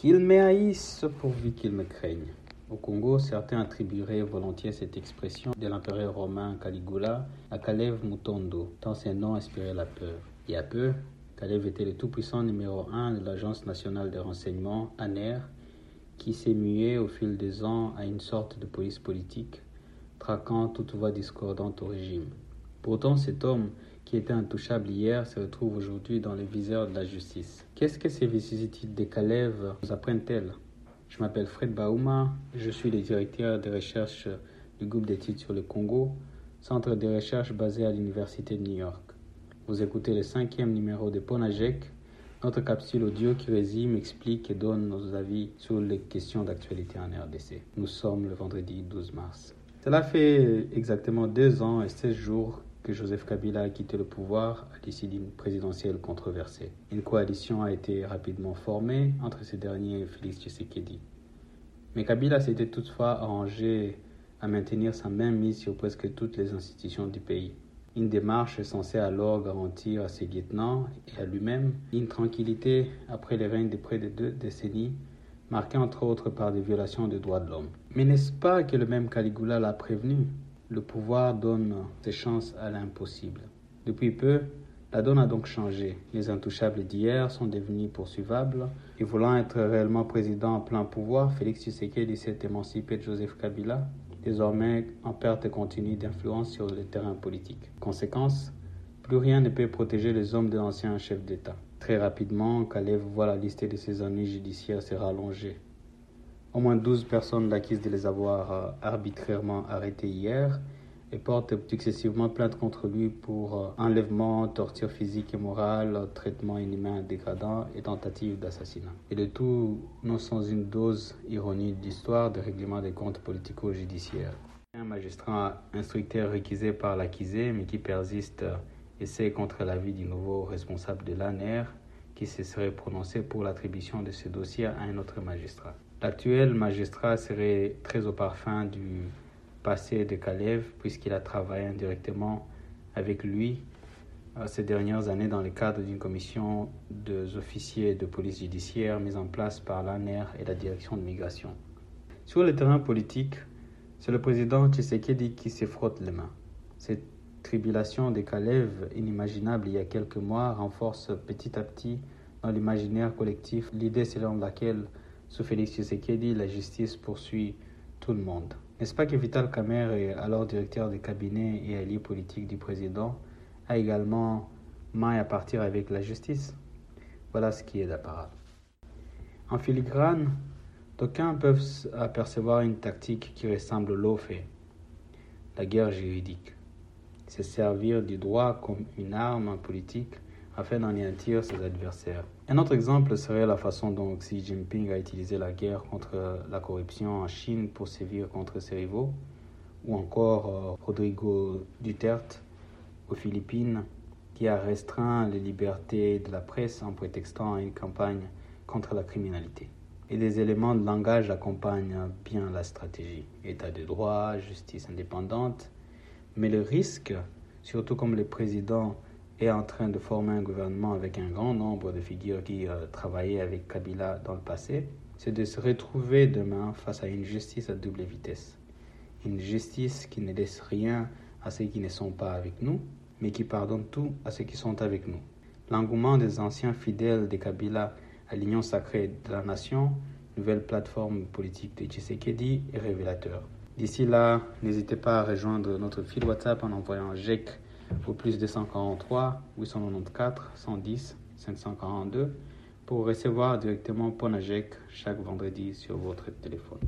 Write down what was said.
Qu'ils me haïssent pourvu qu'ils me craignent. Au Congo, certains attribueraient volontiers cette expression de l'empereur romain Caligula à Kalev Mutondo, tant ses noms inspiraient la peur. Il y a peu, Kalev était le tout-puissant numéro un de l'Agence nationale de renseignement, ANER, qui s'est mué au fil des ans à une sorte de police politique, traquant toute voix discordante au régime. Pourtant, cet homme, qui était intouchable hier, se retrouve aujourd'hui dans le viseur de la justice. Qu'est-ce que ces vicissitudes de Kalev nous apprennent-elles? Je m'appelle Fred Bauma, je suis le directeur de recherche du groupe d'études sur le Congo, centre de recherche basé à l'Université de New York. Vous écoutez le cinquième numéro de Ponajek, notre capsule audio qui résume, explique et donne nos avis sur les questions d'actualité en RDC. Nous sommes le vendredi 12 mars. Cela fait exactement deux ans et 16 jours que Joseph Kabila a quitté le pouvoir à l'issue d'une présidentielle controversée. Une coalition a été rapidement formée entre ces derniers et Félix Tshisekedi. Mais Kabila s'était toutefois arrangé à maintenir sa main mise sur presque toutes les institutions du pays. Une démarche censée alors garantir à ses lieutenants et à lui-même une tranquillité après les règnes de près de deux décennies, marquée entre autres par des violations des droits de l'homme. Mais n'est-ce pas que le même Caligula l'a prévenu? Le pouvoir donne ses chances à l'impossible. Depuis peu, la donne a donc changé. Les intouchables d'hier sont devenus poursuivables. Et voulant être réellement président en plein pouvoir, Félix Tshisekedi s'est émancipé de Joseph Kabila désormais en perte continue d'influence sur le terrain politique. Conséquence, plus rien ne peut protéger les hommes de l'ancien chef d'État. Très rapidement, Kalev voit la liste de ses ennuis judiciaires se rallonger. Au moins 12 personnes l'acquisent de les avoir euh, arbitrairement arrêtés hier et portent successivement plainte contre lui pour euh, enlèvement, torture physique et morale, traitement inhumain dégradant et tentative d'assassinat. Et le tout non sans une dose ironie d'histoire de règlement des comptes politico-judiciaires. Un magistrat instructeur réquisé par l'accusé mais qui persiste essaie contre l'avis du nouveau responsable de l'ANER qui se serait prononcé pour l'attribution de ce dossier à un autre magistrat. L'actuel magistrat serait très au parfum du passé de Kalev, puisqu'il a travaillé indirectement avec lui euh, ces dernières années dans le cadre d'une commission des officiers de police judiciaire mise en place par l'ANER et la direction de migration. Sur le terrain politique, c'est le président Tshisekedi qui se frotte les mains. Cette tribulation de Kalev, inimaginable il y a quelques mois, renforce petit à petit dans l'imaginaire collectif l'idée selon laquelle, sous Félix Tshisekedi, la justice poursuit tout le monde. N'est-ce pas que Vital Kamer, alors directeur du cabinet et allié politique du président, a également maille à partir avec la justice? Voilà ce qui est d'apparat. En filigrane, d'aucuns peuvent apercevoir une tactique qui ressemble l'eau fait, la guerre juridique. Se servir du droit comme une arme politique afin d'anéantir ses adversaires. Un autre exemple serait la façon dont Xi Jinping a utilisé la guerre contre la corruption en Chine pour sévir contre ses rivaux, ou encore euh, Rodrigo Duterte aux Philippines qui a restreint les libertés de la presse en prétextant une campagne contre la criminalité. Et des éléments de langage accompagnent bien la stratégie. État de droit, justice indépendante. Mais le risque, surtout comme le président est en train de former un gouvernement avec un grand nombre de figures qui euh, travaillaient avec Kabila dans le passé, c'est de se retrouver demain face à une justice à double vitesse. Une justice qui ne laisse rien à ceux qui ne sont pas avec nous, mais qui pardonne tout à ceux qui sont avec nous. L'engouement des anciens fidèles de Kabila à l'union sacrée de la nation, nouvelle plateforme politique de Tshisekedi, est révélateur. D'ici là, n'hésitez pas à rejoindre notre fil WhatsApp en envoyant GEC au plus 243 894 110 542 pour recevoir directement Ponajek chaque vendredi sur votre téléphone.